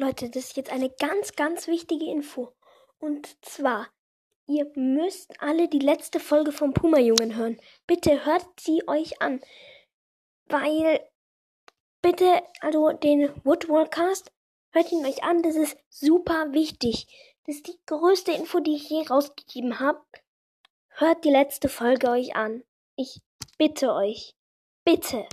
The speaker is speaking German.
Leute, das ist jetzt eine ganz, ganz wichtige Info. Und zwar, ihr müsst alle die letzte Folge vom Puma-Jungen hören. Bitte hört sie euch an. Weil, bitte, also den Woodwallcast, hört ihn euch an. Das ist super wichtig. Das ist die größte Info, die ich je rausgegeben habe. Hört die letzte Folge euch an. Ich bitte euch. Bitte.